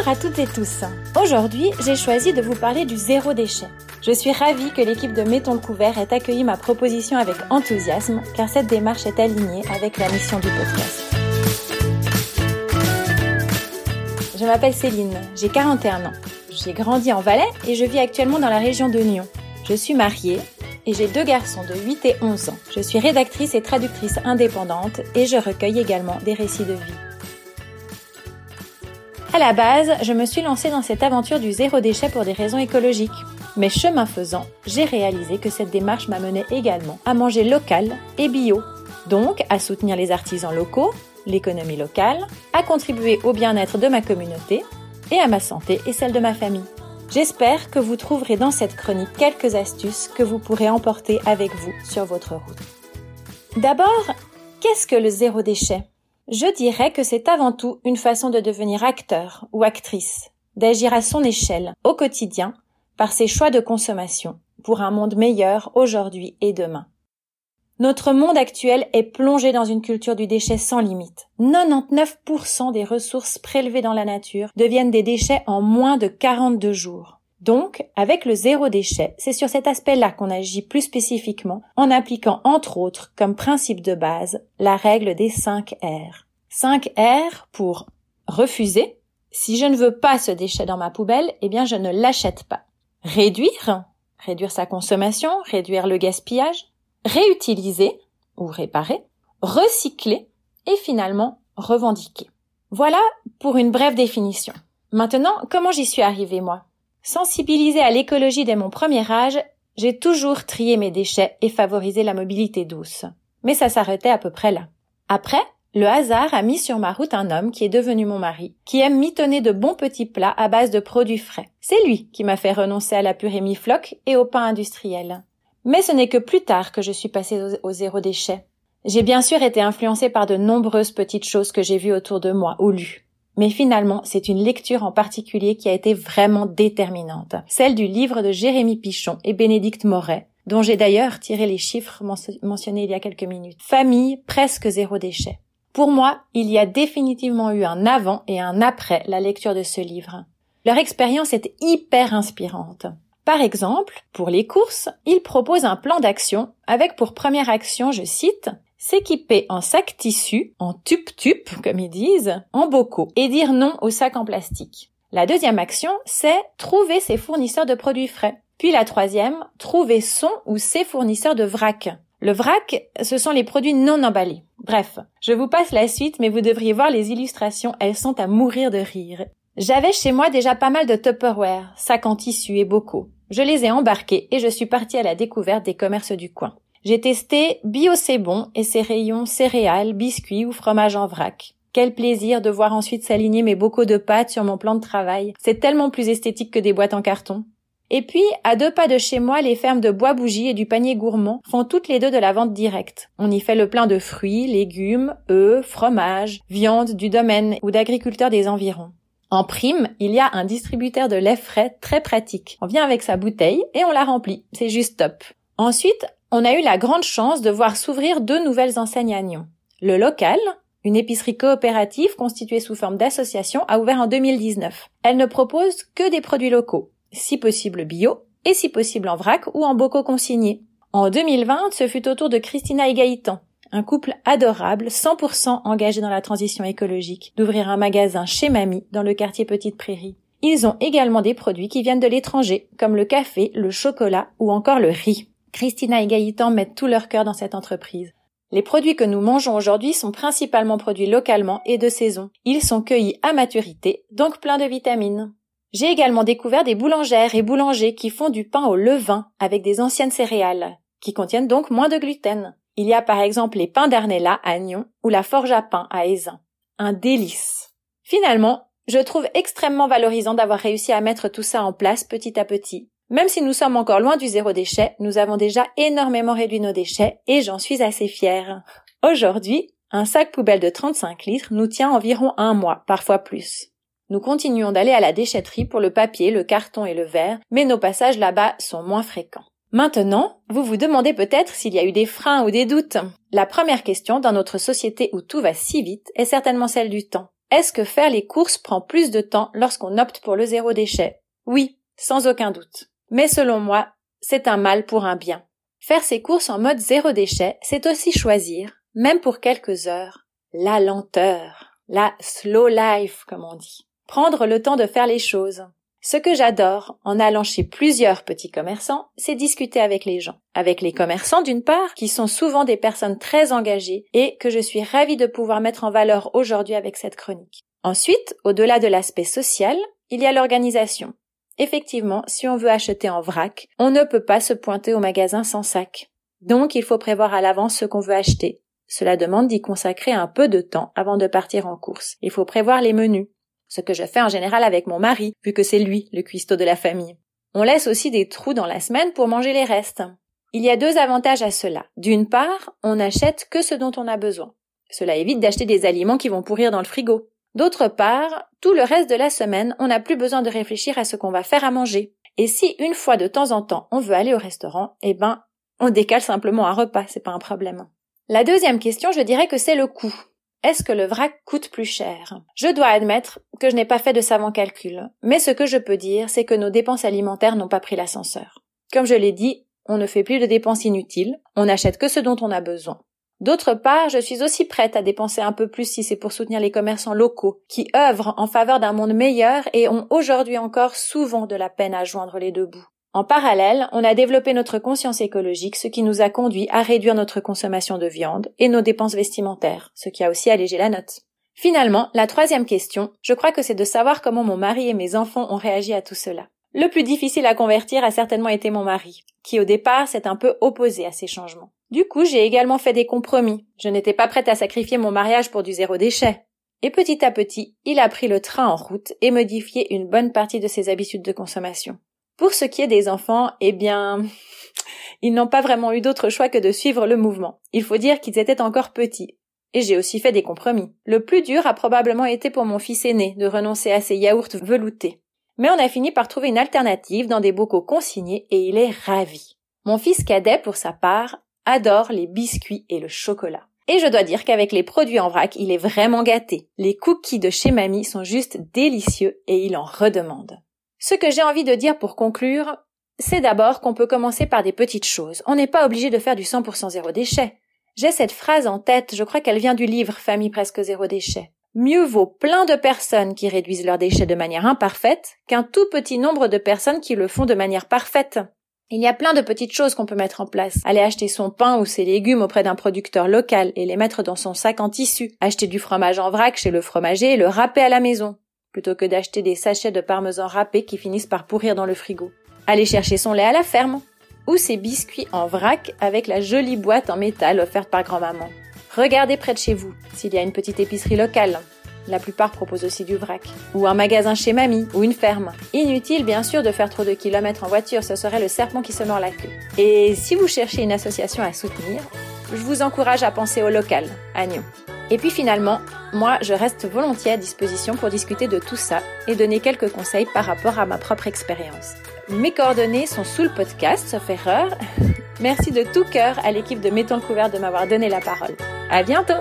Bonjour à toutes et tous. Aujourd'hui, j'ai choisi de vous parler du zéro déchet. Je suis ravie que l'équipe de Mettons le couvert ait accueilli ma proposition avec enthousiasme, car cette démarche est alignée avec la mission du podcast. Je m'appelle Céline, j'ai 41 ans. J'ai grandi en Valais et je vis actuellement dans la région de Nyon. Je suis mariée et j'ai deux garçons de 8 et 11 ans. Je suis rédactrice et traductrice indépendante et je recueille également des récits de vie. À la base, je me suis lancée dans cette aventure du zéro déchet pour des raisons écologiques. Mais chemin faisant, j'ai réalisé que cette démarche m'amenait également à manger local et bio. Donc, à soutenir les artisans locaux, l'économie locale, à contribuer au bien-être de ma communauté et à ma santé et celle de ma famille. J'espère que vous trouverez dans cette chronique quelques astuces que vous pourrez emporter avec vous sur votre route. D'abord, qu'est-ce que le zéro déchet? Je dirais que c'est avant tout une façon de devenir acteur ou actrice, d'agir à son échelle, au quotidien, par ses choix de consommation, pour un monde meilleur aujourd'hui et demain. Notre monde actuel est plongé dans une culture du déchet sans limite. 99% des ressources prélevées dans la nature deviennent des déchets en moins de 42 jours. Donc, avec le zéro déchet, c'est sur cet aspect-là qu'on agit plus spécifiquement en appliquant entre autres comme principe de base la règle des 5 R. 5 R pour refuser. Si je ne veux pas ce déchet dans ma poubelle, eh bien je ne l'achète pas. Réduire. Réduire sa consommation, réduire le gaspillage réutiliser ou réparer, recycler et finalement revendiquer. Voilà pour une brève définition. Maintenant, comment j'y suis arrivée moi? Sensibilisée à l'écologie dès mon premier âge, j'ai toujours trié mes déchets et favorisé la mobilité douce. Mais ça s'arrêtait à peu près là. Après, le hasard a mis sur ma route un homme qui est devenu mon mari, qui aime mitonner de bons petits plats à base de produits frais. C'est lui qui m'a fait renoncer à la purée mi-floc et au pain industriel. Mais ce n'est que plus tard que je suis passée au, zéro déchet. J'ai bien sûr été influencée par de nombreuses petites choses que j'ai vues autour de moi ou lues. Mais finalement, c'est une lecture en particulier qui a été vraiment déterminante. Celle du livre de Jérémy Pichon et Bénédicte Moret, dont j'ai d'ailleurs tiré les chiffres mentionnés il y a quelques minutes. Famille presque zéro déchet. Pour moi, il y a définitivement eu un avant et un après la lecture de ce livre. Leur expérience est hyper inspirante. Par exemple, pour les courses, il propose un plan d'action avec pour première action, je cite, s'équiper en sac tissu, en tup-tup, comme ils disent, en bocaux, et dire non aux sacs en plastique. La deuxième action, c'est trouver ses fournisseurs de produits frais. Puis la troisième, trouver son ou ses fournisseurs de vrac. Le vrac, ce sont les produits non emballés. Bref, je vous passe la suite, mais vous devriez voir les illustrations, elles sont à mourir de rire. J'avais chez moi déjà pas mal de Tupperware, sacs en tissu et bocaux. Je les ai embarqués et je suis partie à la découverte des commerces du coin. J'ai testé Bio C'est Bon et ses rayons céréales, biscuits ou fromage en vrac. Quel plaisir de voir ensuite s'aligner mes bocaux de pâtes sur mon plan de travail. C'est tellement plus esthétique que des boîtes en carton. Et puis, à deux pas de chez moi, les fermes de bois bougie et du panier gourmand font toutes les deux de la vente directe. On y fait le plein de fruits, légumes, œufs, fromages, viande du domaine ou d'agriculteurs des environs. En prime, il y a un distributeur de lait frais très pratique. On vient avec sa bouteille et on la remplit. C'est juste top. Ensuite, on a eu la grande chance de voir s'ouvrir deux nouvelles enseignes à Nyon. Le local, une épicerie coopérative constituée sous forme d'association, a ouvert en 2019. Elle ne propose que des produits locaux, si possible bio, et si possible en vrac ou en bocaux consignés. En 2020, ce fut au tour de Christina et Gaëtan, un couple adorable, 100% engagé dans la transition écologique, d'ouvrir un magasin chez Mamie dans le quartier Petite Prairie. Ils ont également des produits qui viennent de l'étranger, comme le café, le chocolat ou encore le riz. Christina et Gaëtan mettent tout leur cœur dans cette entreprise. Les produits que nous mangeons aujourd'hui sont principalement produits localement et de saison. Ils sont cueillis à maturité, donc pleins de vitamines. J'ai également découvert des boulangères et boulangers qui font du pain au levain avec des anciennes céréales, qui contiennent donc moins de gluten. Il y a par exemple les pains d'Arnella à Nyon ou la forge à pain à Aisin. Un délice. Finalement, je trouve extrêmement valorisant d'avoir réussi à mettre tout ça en place petit à petit. Même si nous sommes encore loin du zéro déchet, nous avons déjà énormément réduit nos déchets et j'en suis assez fière. Aujourd'hui, un sac poubelle de 35 litres nous tient environ un mois, parfois plus. Nous continuons d'aller à la déchetterie pour le papier, le carton et le verre, mais nos passages là-bas sont moins fréquents. Maintenant, vous vous demandez peut-être s'il y a eu des freins ou des doutes. La première question dans notre société où tout va si vite est certainement celle du temps. Est-ce que faire les courses prend plus de temps lorsqu'on opte pour le zéro déchet? Oui, sans aucun doute. Mais selon moi, c'est un mal pour un bien. Faire ses courses en mode zéro déchet, c'est aussi choisir, même pour quelques heures, la lenteur, la slow life, comme on dit. Prendre le temps de faire les choses. Ce que j'adore en allant chez plusieurs petits commerçants, c'est discuter avec les gens. Avec les commerçants d'une part, qui sont souvent des personnes très engagées et que je suis ravie de pouvoir mettre en valeur aujourd'hui avec cette chronique. Ensuite, au-delà de l'aspect social, il y a l'organisation. Effectivement, si on veut acheter en vrac, on ne peut pas se pointer au magasin sans sac. Donc il faut prévoir à l'avance ce qu'on veut acheter. Cela demande d'y consacrer un peu de temps avant de partir en course. Il faut prévoir les menus, ce que je fais en général avec mon mari, vu que c'est lui le cuistot de la famille. On laisse aussi des trous dans la semaine pour manger les restes. Il y a deux avantages à cela. D'une part, on n'achète que ce dont on a besoin. Cela évite d'acheter des aliments qui vont pourrir dans le frigo. D'autre part, tout le reste de la semaine, on n'a plus besoin de réfléchir à ce qu'on va faire à manger. Et si une fois de temps en temps on veut aller au restaurant, eh ben, on décale simplement un repas, c'est pas un problème. La deuxième question, je dirais que c'est le coût. Est-ce que le vrac coûte plus cher? Je dois admettre que je n'ai pas fait de savants calculs, mais ce que je peux dire, c'est que nos dépenses alimentaires n'ont pas pris l'ascenseur. Comme je l'ai dit, on ne fait plus de dépenses inutiles, on n'achète que ce dont on a besoin. D'autre part, je suis aussi prête à dépenser un peu plus si c'est pour soutenir les commerçants locaux, qui œuvrent en faveur d'un monde meilleur et ont aujourd'hui encore souvent de la peine à joindre les deux bouts. En parallèle, on a développé notre conscience écologique, ce qui nous a conduit à réduire notre consommation de viande et nos dépenses vestimentaires, ce qui a aussi allégé la note. Finalement, la troisième question, je crois que c'est de savoir comment mon mari et mes enfants ont réagi à tout cela. Le plus difficile à convertir a certainement été mon mari, qui au départ s'est un peu opposé à ces changements. Du coup, j'ai également fait des compromis. Je n'étais pas prête à sacrifier mon mariage pour du zéro déchet. Et petit à petit, il a pris le train en route et modifié une bonne partie de ses habitudes de consommation. Pour ce qui est des enfants, eh bien, ils n'ont pas vraiment eu d'autre choix que de suivre le mouvement. Il faut dire qu'ils étaient encore petits. Et j'ai aussi fait des compromis. Le plus dur a probablement été pour mon fils aîné de renoncer à ses yaourts veloutés. Mais on a fini par trouver une alternative dans des bocaux consignés et il est ravi. Mon fils cadet, pour sa part, adore les biscuits et le chocolat. Et je dois dire qu'avec les produits en vrac, il est vraiment gâté. Les cookies de chez mamie sont juste délicieux et il en redemande. Ce que j'ai envie de dire pour conclure, c'est d'abord qu'on peut commencer par des petites choses. On n'est pas obligé de faire du 100% zéro déchet. J'ai cette phrase en tête, je crois qu'elle vient du livre Famille presque zéro déchet. Mieux vaut plein de personnes qui réduisent leurs déchets de manière imparfaite qu'un tout petit nombre de personnes qui le font de manière parfaite. Il y a plein de petites choses qu'on peut mettre en place. Aller acheter son pain ou ses légumes auprès d'un producteur local et les mettre dans son sac en tissu. Acheter du fromage en vrac chez le fromager et le râper à la maison plutôt que d'acheter des sachets de parmesan râpé qui finissent par pourrir dans le frigo. Aller chercher son lait à la ferme, ou ses biscuits en vrac avec la jolie boîte en métal offerte par grand-maman. Regardez près de chez vous s'il y a une petite épicerie locale. La plupart proposent aussi du vrac. Ou un magasin chez mamie, ou une ferme. Inutile bien sûr de faire trop de kilomètres en voiture, ce serait le serpent qui se mord la queue. Et si vous cherchez une association à soutenir, je vous encourage à penser au local, à Nyon. Et puis finalement, moi, je reste volontiers à disposition pour discuter de tout ça et donner quelques conseils par rapport à ma propre expérience. Mes coordonnées sont sous le podcast, sauf erreur. Merci de tout cœur à l'équipe de Mettons le couvert de m'avoir donné la parole. À bientôt!